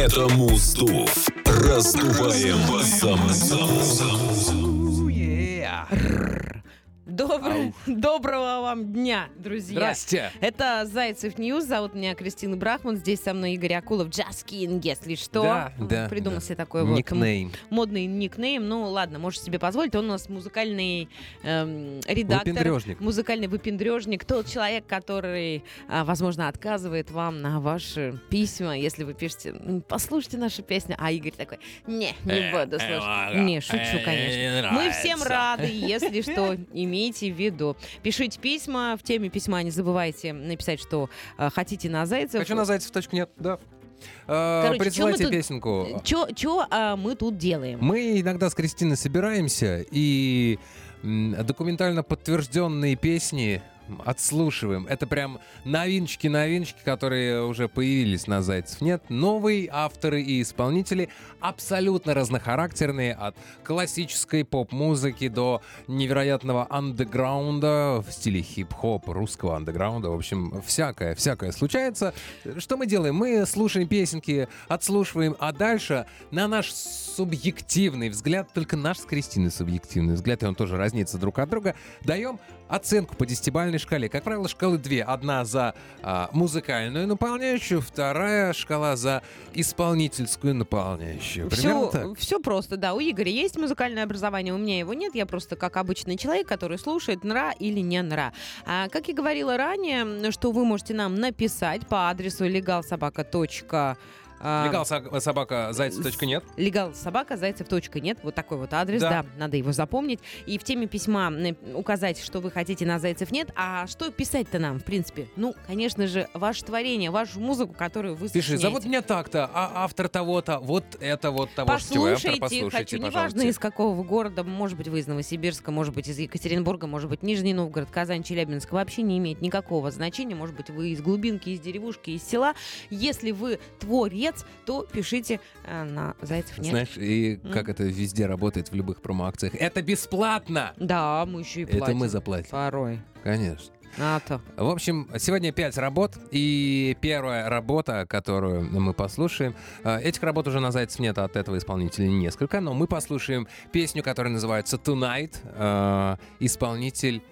Это Музраздув. Раздуваем саму. Доброго, доброго вам дня, друзья. Здрасте. Это Зайцев News. Зовут меня Кристина Брахман. Здесь со мной Игорь Акулов. Джаскин, если что. Да, да, Придумал да. себе такой вот Никнейм. модный никнейм. Ну, ладно, можешь себе позволить. Он у нас музыкальный эм, редактор. Выпендрежник. Музыкальный выпендрежник. Тот человек, который, а, возможно, отказывает вам на ваши письма, если вы пишете, «М, послушайте нашу песню. А Игорь такой, не, не буду слушать. Не, шучу, конечно. Мы всем рады, если что, имейте в виду. Пишите письма, в теме письма не забывайте написать, что э, хотите на Зайцев. Хочу на зайцев точку нет, да. А, Короче, Присылайте тут- песенку. Чё, а, мы тут делаем? Мы иногда с Кристиной собираемся и документально подтвержденные песни отслушиваем. Это прям новиночки-новиночки, которые уже появились на Зайцев. Нет, новые авторы и исполнители абсолютно разнохарактерные, от классической поп-музыки до невероятного андеграунда в стиле хип-хоп, русского андеграунда. В общем, всякое, всякое случается. Что мы делаем? Мы слушаем песенки, отслушиваем, а дальше на наш субъективный взгляд, только наш с Кристиной субъективный взгляд, и он тоже разнится друг от друга, даем оценку по десятибалльной шкале. Как правило, шкалы две. Одна за а, музыкальную наполняющую, вторая шкала за исполнительскую наполняющую. Примерно так. Все, просто, да. У Игоря есть музыкальное образование, у меня его нет. Я просто как обычный человек, который слушает нра или не нра. А, как и говорила ранее, что вы можете нам написать по адресу legalsobaka. А, Легал со- собака зайцев нет. Легал собака, зайцев точка нет. Вот такой вот адрес, да. Да. надо его запомнить. И в теме письма указать, что вы хотите на зайцев нет. А что писать-то нам, в принципе? Ну, конечно же, ваше творение, вашу музыку, которую вы Пиши, сочиняете. зовут меня так-то, а автор того-то, вот это вот того, что твой автор, Послушайте, послушайте, хочу, неважно пожалуйста. из какого города, может быть, вы из Новосибирска, может быть, из Екатеринбурга, может быть, Нижний Новгород, Казань, Челябинск, вообще не имеет никакого значения, может быть, вы из глубинки, из деревушки, из села. Если вы творец, то пишите э, на Зайцев нет. Знаешь, и как это везде работает в любых промо-акциях. Это бесплатно! Да, мы еще и платим. Это мы заплатим. Порой. Конечно. А то. В общем, сегодня пять работ, и первая работа, которую мы послушаем, э, этих работ уже на Зайцев нет, от этого исполнителя несколько, но мы послушаем песню, которая называется «Tonight», э, исполнитель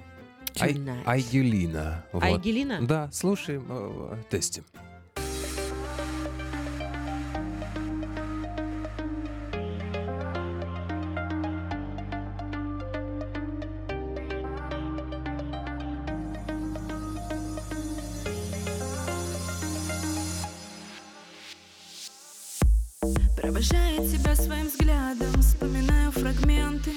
Ай-. Айгелина. Вот. Айгелина? Да, слушаем, тестим. Провожая тебя своим взглядом, вспоминаю фрагменты.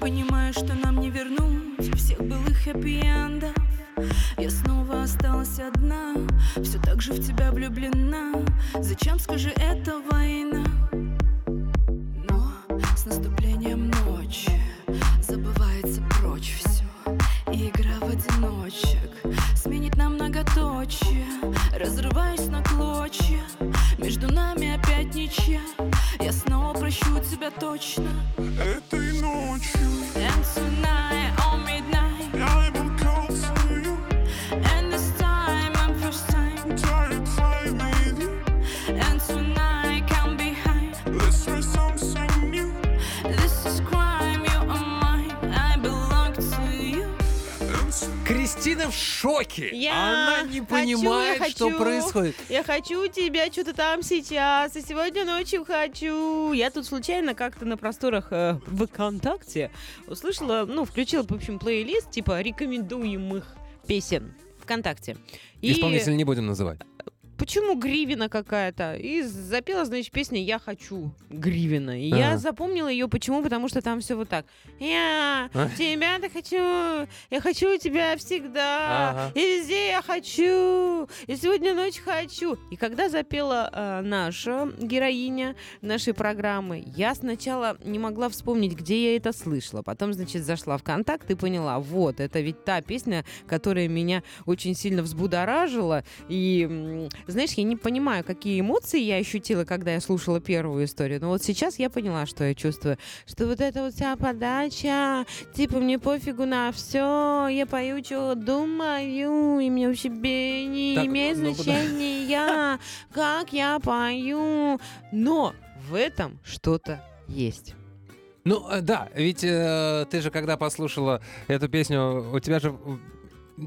Понимаю, что нам не вернуть всех былых хэппи-эндов. Я снова осталась одна, все так же в тебя влюблена. Зачем, скажи, это война? Точно. Этой ночью. And tonight, в шоке! Я Она не хочу, понимает, я что хочу. происходит. Я хочу тебя что-то там сейчас, и сегодня ночью хочу. Я тут случайно как-то на просторах э, ВКонтакте услышала, ну, включила, в общем, плейлист типа рекомендуемых песен ВКонтакте. И Исполнителя не будем называть. Почему Гривина какая-то? И запела, значит, песня «Я хочу Гривина». И я Ага. запомнила ее, почему? Потому что там все вот так. Я А? тебя-то хочу, я хочу тебя всегда, Ага. и везде я хочу, и сегодня ночь хочу. И когда запела э, наша героиня нашей программы, я сначала не могла вспомнить, где я это слышала. Потом, значит, зашла в контакт и поняла, вот, это ведь та песня, которая меня очень сильно взбудоражила и знаешь, я не понимаю, какие эмоции я ощутила, когда я слушала первую историю. Но вот сейчас я поняла, что я чувствую. Что вот эта вот вся подача, типа мне пофигу на все, я пою, что думаю, и мне вообще не Так, имеет ну, да. значения, как я пою. Но в этом что-то есть. Ну, э, да, ведь э, ты же, когда послушала эту песню, у тебя же...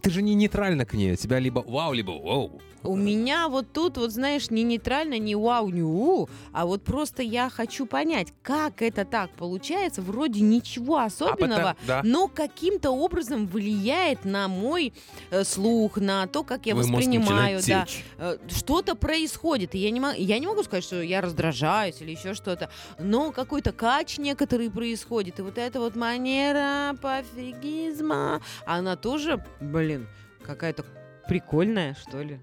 Ты же не нейтрально к ней. У тебя либо вау, либо вау. У меня вот тут, вот знаешь, не нейтрально, не вау, не у, а вот просто я хочу понять, как это так получается, вроде ничего особенного, А потом- да. но каким-то образом влияет на мой э, слух, на то, как я Твой воспринимаю, да. Э, Что-то происходит, и я не, могу, я не могу сказать, что я раздражаюсь или еще что-то, но какой-то кач некоторый происходит, и вот эта вот манера пофигизма, она тоже, блин, какая-то прикольная, что ли.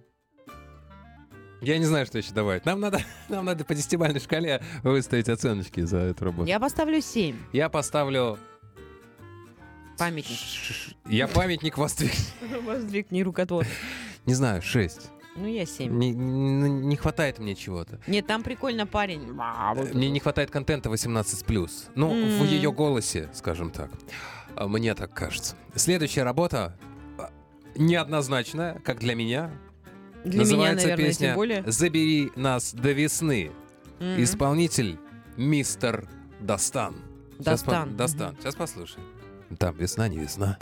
Я не знаю, что еще добавить. Нам надо, нам надо по десятибалльной шкале выставить оценочки за эту работу. Я поставлю 7. Я поставлю... Памятник. Я памятник воздвиг. Воздвигни рукотвор. Не знаю, 6. Ну, я 7. Не, не- не хватает мне чего-то. Нет, там прикольно парень. Мне не хватает контента 18+. Ну, в М. ее голосе, скажем так. А, Мне так кажется. Следующая работа неоднозначная, как для меня. Для Называется меня, наверное, песня тем более. «Забери нас до весны». Мгм. Исполнитель мистер Дастан. Сейчас по- Достан. Достан. Сейчас послушаем. Там весна, не весна.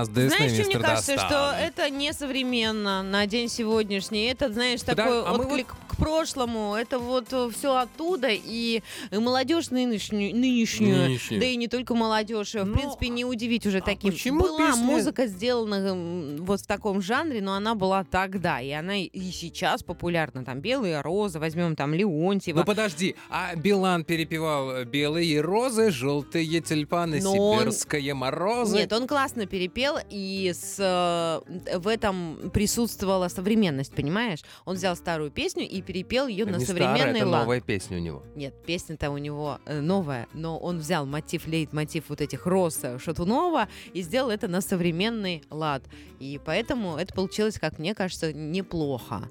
Нас весны», Знаешь, что мне кажется, Дастан. что это несовременно на день сегодняшний. Это, знаешь, Да, такой а отклик к прошлому. Это вот все оттуда. И молодежь нынешнюю, нынешнюю, Нынешнюю. да и не только молодежь, в Ну, принципе, не удивить уже таким. почему была песня- музыка сделана м, вот в таком жанре, но она была тогда. И она и сейчас популярна. Там «Белые розы», возьмем там Леонтьева. Ну подожди, а Билан перепевал э, белые розы, желтые тюльпаны, Но он- сибирские морозы. Нет, он классно перепел, и с, э, в этом присутствовала современность, понимаешь? Он взял старую песню и перепел ее на не старая, современный это лад. новая песня у него. Нет, песня-то у него э, новая, но он взял мотив, лейтмотив вот этих роз Шатунова и сделал это на современный лад. И поэтому это получилось, как мне кажется, неплохо.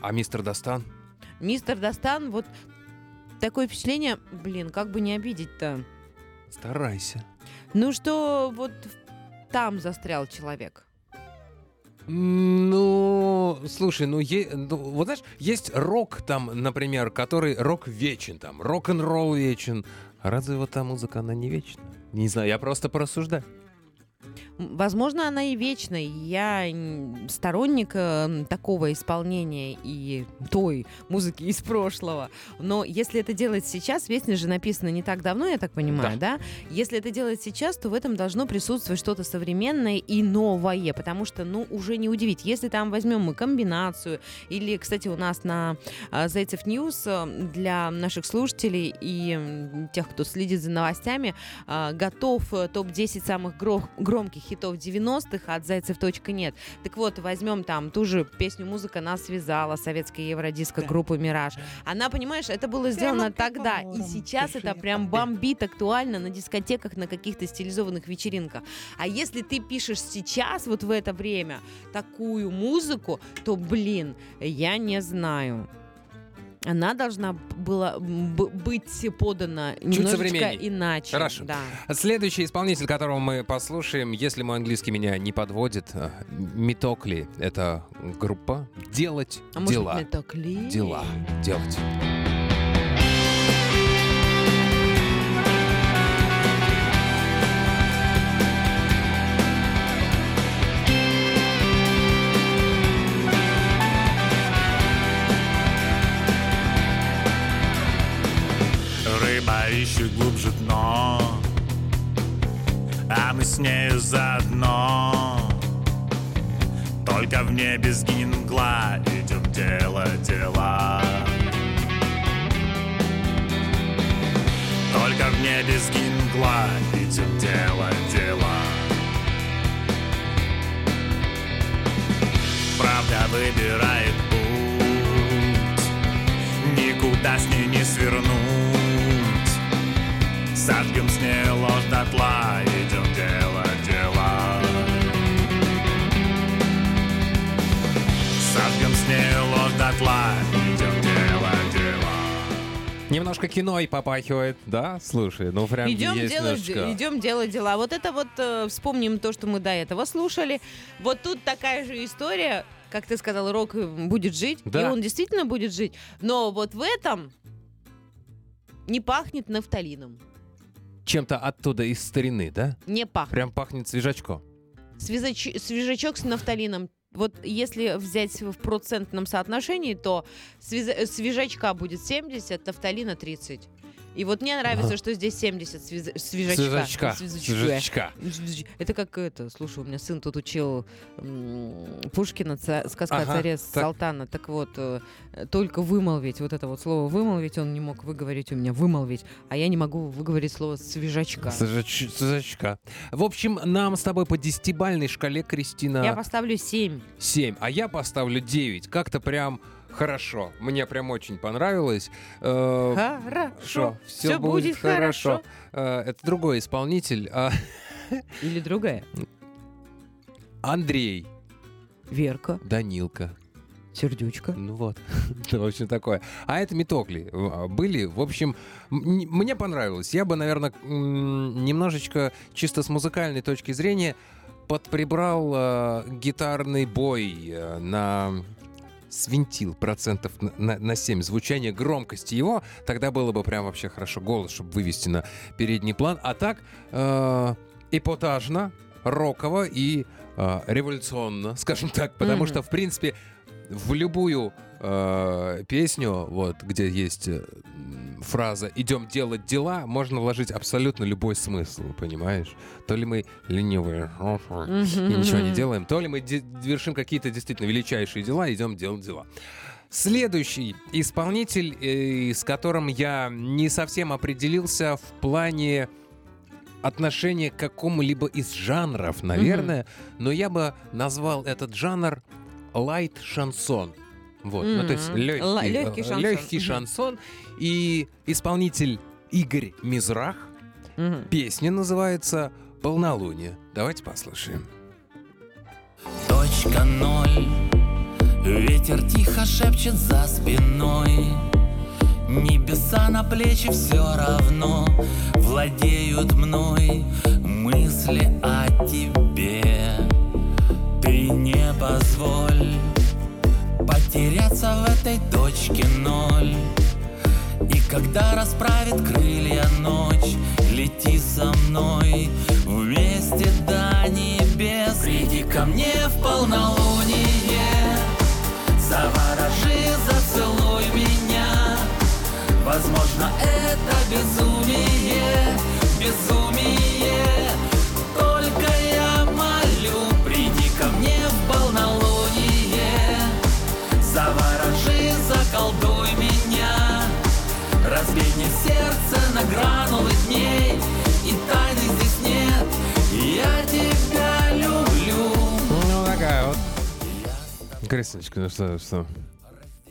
А мистер Дастан? Мистер Достан, вот такое впечатление, блин, как бы не обидеть-то. Старайся. Ну что, вот там застрял человек. Ну, слушай, ну, е- ну, вот знаешь, есть рок там, например, который рок вечен, там, рок-н-ролл вечен. Разве вот та музыка, она не вечна? Не знаю, я просто порассуждаю. Возможно, она и вечная. Я сторонник э, такого исполнения и той музыки из прошлого. Но если это делать сейчас, песня же написана не так давно, я так понимаю, да? Если это делать сейчас, то в этом должно присутствовать что-то современное и новое, потому что, ну, уже не удивить. Если там возьмем мы комбинацию, или, кстати, у нас на а, Зайцев News э, для наших слушателей и тех, кто следит за новостями, а, готов э, топ-10 самых гро- громких хитов 90-х от Zaycev.net. Так вот, возьмем там ту же песню «Музыка нас связала», советская евродиско группы «Мираж». Она, понимаешь, это было сделано тогда, и сейчас это прям бомбит актуально на дискотеках, на каких-то стилизованных вечеринках. А если ты пишешь сейчас, вот в это время, такую музыку, то, блин, я не знаю. Она должна была быть подана немножечко современней. иначе. Хорошо. Да. Следующий исполнитель, которого мы послушаем, если мой английский меня не подводит, э, Митокли. Это группа «Делать А может, дела». метакли? Дела. Делать. Ищет глубже дно А мы с нею заодно. Только в небе сгинет мгла Идем делать дела Только в небе сгинет мгла Идем делать дела Правда выбирает путь Никуда с ней не свернуть Сожгем с ней ложь дотла Идем делать дела Сожгем с ней ложь дотла Идем делать дела Немножко кино и попахивает, да? Слушай, ну прям Идем есть делать, немножко. идем делать дела. Вот это вот э, вспомним то, что мы до этого слушали. Вот тут такая же история, как ты сказал, рок э, будет жить, Да. и он действительно будет жить. Но вот в этом не пахнет нафталином. Чем-то оттуда из старины, да? Не пахнет. Прям пахнет свежачком. Связач- свежачок с нафталином. Вот если взять в процентном соотношении, то э, свежачка будет 70, нафталина 30. И вот мне нравится, что здесь 70 связа- свежачка. Свежачка. Свежачка. Свежачка. Это как это, слушай, у меня сын тут учил Пушкина, сказка Ага, о царе так. Салтана. Так вот, э, только вымолвить, вот это вот слово вымолвить, он не мог выговорить у меня, вымолвить, а я не могу выговорить слово свежачка. Свежач- Свежачка. В общем, нам с тобой по десятибальной шкале, Кристина, Я поставлю 7. 7, а я поставлю 9. Как-то прям хорошо. Мне прям очень понравилось. Э, Хорошо, все все будет хорошо. Э, Это другой исполнитель. а, Или другая. Андрей Верка, Данилка. сердючка. Ну вот, в общем, такое. А это Метокли э, были. В общем, мне понравилось. Я бы, наверное, немножечко чисто с музыкальной точки зрения подприбрал э, гитарный бой э, на свинтил процентов на, на, на 7 звучание громкости его, тогда было бы прям вообще хорошо голос, чтобы вывести на передний план. А так э, эпатажно, роково и э, революционно, скажем так, потому Мгм. что, в принципе, в любую э, песню, вот, где есть э, фраза «идем делать дела», можно вложить абсолютно любой смысл, понимаешь? То ли мы ленивые и ничего не делаем, то ли мы вершим какие-то действительно величайшие дела идем делать дела. Следующий исполнитель, э, с которым я не совсем определился в плане отношения к какому-либо из жанров, наверное, но я бы назвал этот жанр лайт-шансон. Вот, ну то есть легкий, легкий э, шансон. легкий шансон. И исполнитель Игорь Мизрах. Мгм. Песня называется «Полнолуние». Давайте послушаем. Точка ноль Ветер тихо шепчет за спиной Небеса на плечи все равно Владеют мной мысли о тебе Ты не позволь Потеряться в этой точке ноль. И когда расправит крылья ночь Лети со мной вместе до небес. Приди ко мне в полнолуние. Заворожи, зацелуй меня. Возможно, это безумие, безумие гранулы дней И тайны здесь нет, я тебя люблю Ну, такая вот. Крестничка, ну что, что?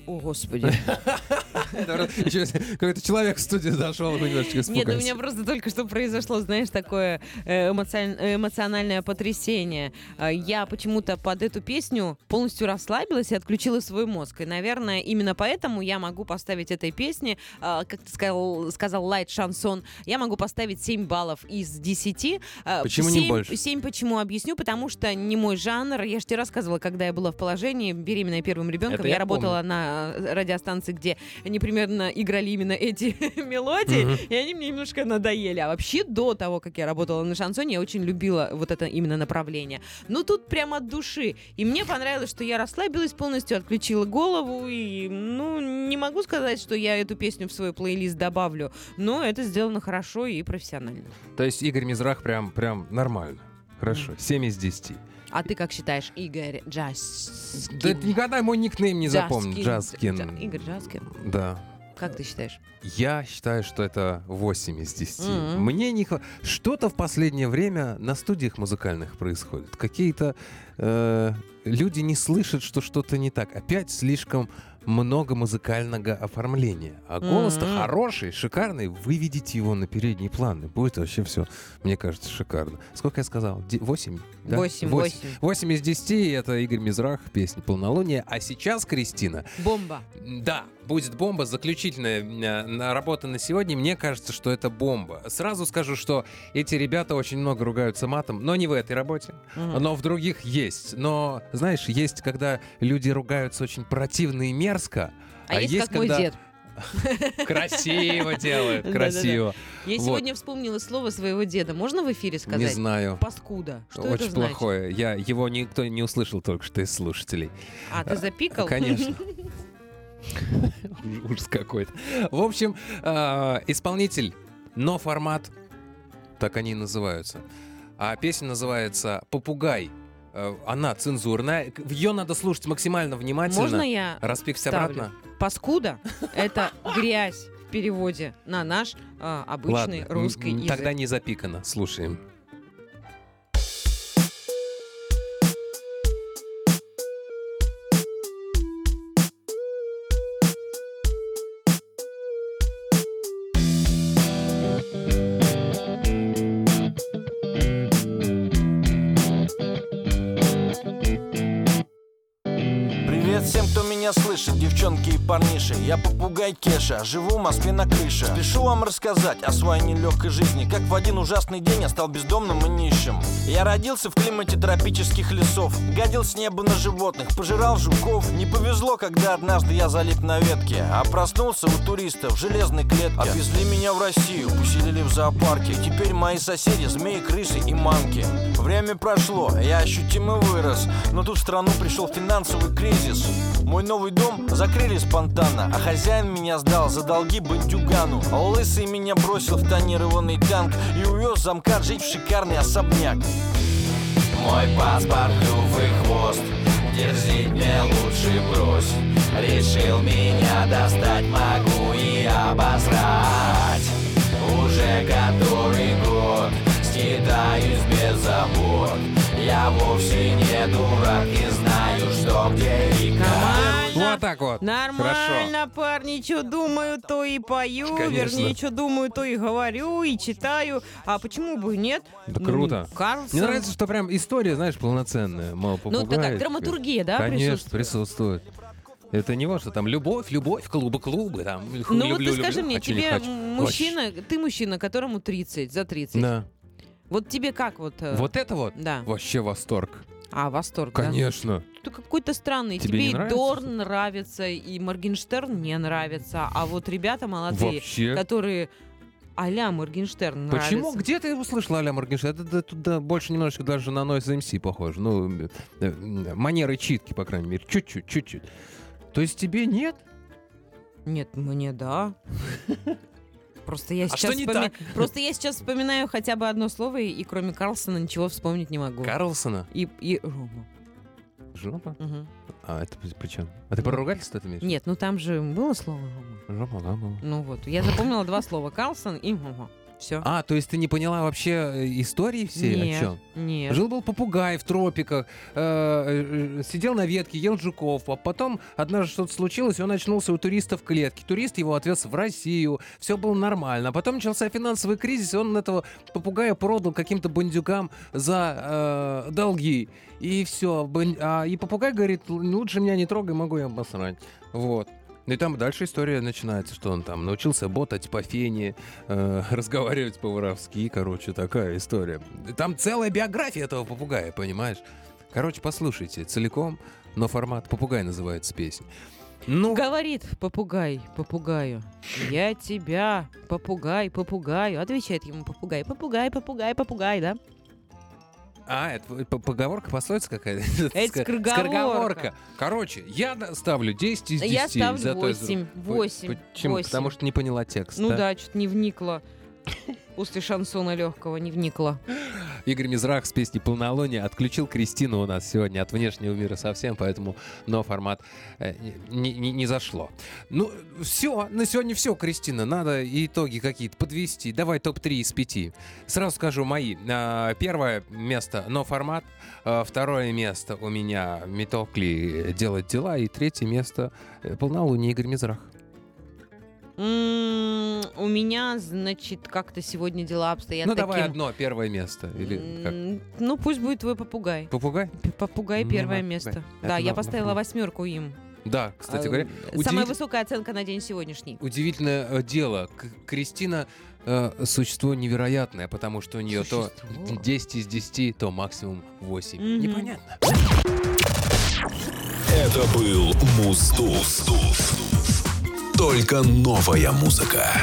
О, Господи. Какой-то человек в студию зашел, и немножечко Нет, ну, у меня просто только что произошло, знаешь, такое э, эмоцион- э, эмоциональное потрясение. А, Я почему-то под эту песню полностью расслабилась и отключила свой мозг. И, наверное, именно поэтому я могу поставить этой песне, а, как ты сказал, сказал Лайт Шансон, я могу поставить 7 баллов из 10. А, Почему не 7 больше? 7 почему объясню, потому что не мой жанр. Я же тебе рассказывала, когда я была в положении, беременная первым ребенком, Это я, я работала на э, радиостанции, где они примерно играли именно эти мелодии, Мгм. и они мне немножко надоели. А вообще до того, как я работала на шансоне, я очень любила вот это именно направление. Ну тут прямо от души. И мне понравилось, что я расслабилась полностью, отключила голову, и, ну, не могу сказать, что я эту песню в свой плейлист добавлю, но это сделано хорошо и профессионально. То есть Игорь Мизрах прям, прям нормально. Хорошо, 7 из 10. А ты как считаешь, Игорь Джаскин? Да никогда мой никнейм не запомню. Джаскин. Джаскин. Джа- Игорь Джаскин. Да. Как ты считаешь? Я считаю, что это 8 из 10. Мгм. Мне не хва- Что-то в последнее время на студиях музыкальных происходит. Какие-то э, люди не слышат, что что-то не так. Опять слишком много музыкального оформления. А голос-то Мгм. хороший, шикарный. Выведите его на передний план. И будет вообще все, мне кажется, шикарно. Сколько я сказал? 8? Восемь, восемь. 8 из 10 это Игорь Мизрах, песня «Полнолуние». А сейчас, Кристина, Бомба. да, будет бомба, заключительная э, работа на сегодня. Мне кажется, что это бомба. Сразу скажу, что эти ребята очень много ругаются матом, но не в этой работе, Мгм. но в других есть. Но, знаешь, есть, когда люди ругаются очень противно и мерзко, А, есть, как мой когда дед. красиво делают, красиво. Я сегодня вспомнила слово своего деда. Можно в эфире сказать? Не знаю. Паскуда. Что Очень плохое. Я, его никто не услышал только что из слушателей. А, ты запикал? Конечно. Ужас какой-то. В общем, э, исполнитель, но формат, так они и называются. А песня называется «Попугай». Э, Она цензурная. Ее надо слушать максимально внимательно. Можно я Распикся ставлю? обратно. Паскуда — это грязь в переводе на наш а, обычный Ладно, русский язык. тогда не запикано. Слушаем. Парниши Я попугай Кеша, живу в Москве на крыше. Спешу вам рассказать о своей нелегкой жизни. Как в один ужасный день я стал бездомным и нищим. Я родился в климате тропических лесов Гадил с неба на животных, пожирал жуков. Не повезло, когда однажды я залип на ветке А проснулся у туристов в железной клетке. Отвезли меня в Россию, поселили в зоопарке. Теперь мои соседи змеи, крысы и мамки Время прошло, я ощутимо вырос Но тут в страну пришел финансовый кризис. Мой новый дом закрыли спонтанно А хозяин меня сдал за долги бандюгану. А лысый меня бросил в тонированный танк И увез замкат жить в шикарный особняк. Мой паспорт клювый хвост Дерзить мне лучше брось. Решил меня достать, могу и обосрать. Уже который год Скитаюсь без забот. Я вовсе не дурак И знаю, что где так вот. Нормально, парни, что думаю, то и пою, Конечно. вернее, что думаю, то и говорю, и читаю. А почему бы и нет? Да Ну, круто. Карлсон. Мне нравится, что прям история, знаешь, полноценная. Мол, Ну, такая драматургия, да, Конечно, присутствует? присутствует. Это не что там любовь, любовь, клубы, клубы, там, Ну люблю, вот ты люблю, скажи мне, хочу, тебе хочу. мужчина, ты мужчина, которому 30, за 30. Да. Вот тебе как вот? э, Вот это вот Да. вообще восторг. А, восторг, да? Конечно. Ты какой-то странный. Тебе Тебе, и нравится, Дорн нравится, и Моргенштерн не нравится. А вот ребята молодые, Вообще. которые а-ля Моргенштерн Почему? нравится. Где ты услышала Аля Моргенштерн? Это, это туда больше немножечко даже на Noise MC похоже. Ну, э, манеры читки, по крайней мере. Чуть-чуть, чуть-чуть. То есть тебе нет? Нет, мне да. Просто я А сейчас что не вспоми- так? Просто я сейчас вспоминаю хотя бы одно слово, и, и кроме Карлсона ничего вспомнить не могу. Карлсона? И, и Рома. Жопа? Мгм. А, это при чем? А ты про ругательство это имеешь? Нет, ну там же было слово Рома. Да, было. Ну вот, я запомнила два слова. Карлсон и Рома. Все. А, то есть ты не поняла вообще э, истории всей? О чем? нет. Жил-был попугай в тропиках, э, э, сидел на ветке, ел жуков, а потом однажды что-то случилось, и он очнулся у туриста в клетке. Турист его отвез в Россию, все было нормально. А потом начался финансовый кризис, и он этого попугая продал каким-то бандюкам за э, долги. И все. и попугай говорит, лучше меня не трогай, могу я обосрать. Вот. Ну и там дальше история начинается, что он там научился ботать по фене, э, разговаривать по-воровски, короче, такая история. Там целая биография этого попугая, понимаешь? Короче, послушайте целиком, но формат «Попугай» называется песня. Ну, Говорит попугай попугаю. Я тебя, попугай, попугаю. Отвечает ему попугай. Попугай, попугай, попугай, да? А, это поговорка, пословица какая-то? Это скороговорка. Короче, я ставлю 10 из 10. Я ставлю за то- 8. П- 8. Почему? Потому что не поняла текст. Ну да, что-то не вникла. После шансона легкого не вникла. Игорь Мизрах с песней «Полнолуние» отключил Кристину у нас сегодня от внешнего мира совсем, поэтому но формат э, не, не- не зашло. Ну, все, на сегодня все, Кристина. Надо итоги какие-то подвести. Давай топ-3 из 5. Сразу скажу мои. А, Первое место «но формат», а, второе место у меня «Метокли делать дела» и третье место э, «Полнолуние» Игорь Мизрах. У меня, значит, как-то сегодня дела обстоят ну, давай таким... одно, первое место. Или как? М, Ну, пусть будет твой попугай. Попугай? П- Попугай Ну, первое место. Это Да, я поставила восьмерку им. Да, кстати А, говоря. Самая удивитель- высокая оценка на день сегодняшний. Удивительное э, дело. К- Кристина э, существо невероятное, потому что у нее то Существо. 10 из 10, то максимум 8. Мгм. Непонятно. Это был Муз-туз. Только новая музыка.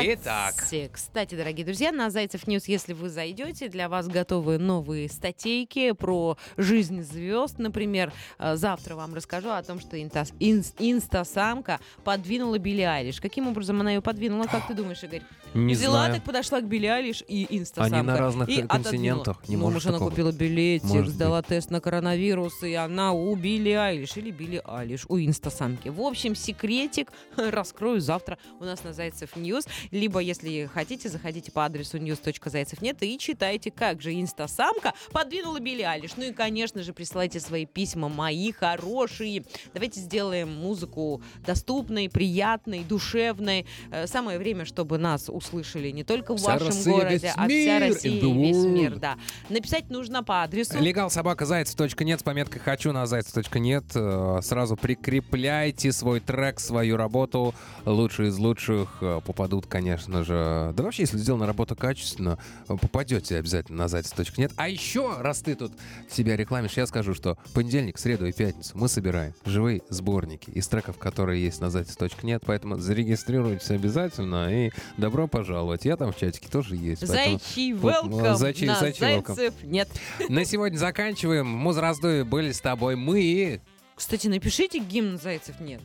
Итак. Кстати, дорогие друзья, на Зайцев News, если вы зайдете, для вас готовы новые статейки про жизнь звезд. Например, э, завтра вам расскажу о том, что инта- инс- инстасамка подвинула Билли Айлиш. Каким образом она ее подвинула, как ты думаешь, Игорь? Не Взяла, знаю. так подошла к Билли Айлиш и инстасамка. Они на разных и континентах, отодвинула. не ну, может может, она такого купила билетик, Может сдала тест на коронавирус, и она у Билли Айлиш или Билли Айлиш у инстасамки. В общем, секретик раскрою завтра у нас на Зайцев News. Либо, если хотите, заходите по адресу news.zaycev.net и читайте, как же инстасамка подвинула Билли Айлиш. Ну и, конечно же, присылайте свои письма, мои хорошие. Давайте сделаем музыку доступной, приятной, душевной. Э, Самое время, чтобы нас услышали не только в Вся вашем Россия, городе, а вся Россия, да весь мир, да. Написать нужно по адресу. Legal собака zaycev.net с пометкой «Хочу на zaycev.net». Э, Сразу прикрепляйте свой трек, свою работу. Лучшие из лучших э, попадут, конечно же. Да вообще, если сделана работа качественно, э, попадете обязательно на зайцев.нет. А еще, раз ты тут себя рекламишь, я скажу, что понедельник, среду и пятницу мы собираем живые сборники из треков, которые есть на зайцев.нет. Поэтому зарегистрируйтесь обязательно и добро пожаловать. Я там в чатике тоже есть. поэтому- Зайчий Вот, welcome зайчий- на зайчий welcome. Нет. На сегодня заканчиваем. Муз раздуи были с тобой мы. Кстати, напишите гимн Зайцев нет.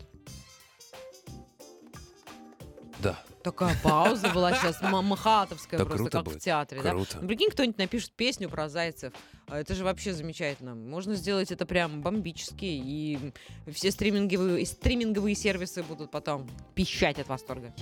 Такая пауза была сейчас ма- махатовская Да просто, круто как в будет, театре. Да? круто. Ну, Прикинь, кто-нибудь напишет песню про зайцев. А Это же вообще замечательно. Можно сделать это прям бомбически. И все стриминговые, и стриминговые сервисы будут потом пищать от восторга.